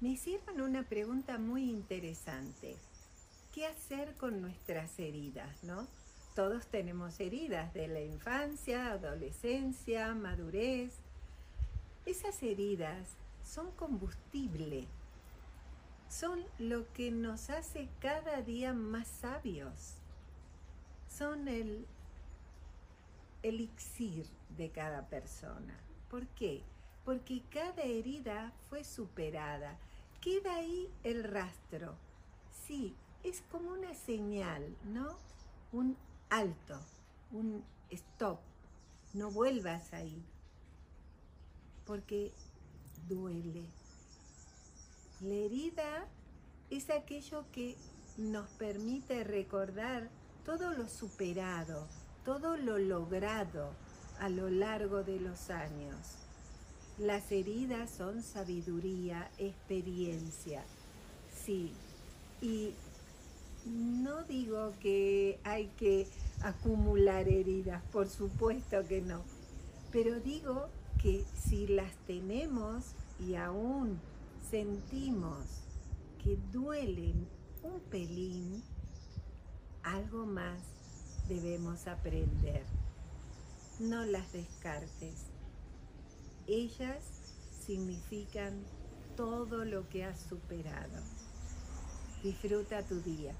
Me hicieron una pregunta muy interesante. ¿Qué hacer con nuestras heridas, no? Todos tenemos heridas de la infancia, adolescencia, madurez. Esas heridas son combustible, son lo que nos hace cada día más sabios, son el elixir de cada persona. ¿Por qué? Porque cada herida fue superada. Queda ahí el rastro. Sí, es como una señal, ¿no? Un alto, un stop. No vuelvas ahí. Porque duele. La herida es aquello que nos permite recordar todo lo superado, todo lo logrado a lo largo de los años. Las heridas son sabiduría, experiencia, sí. Y no digo que hay que acumular heridas, por supuesto que no, pero digo que si las tenemos y aún sentimos que duelen un pelín, algo más debemos aprender. No las descartes. Ellas significan todo lo que has superado. Disfruta tu día.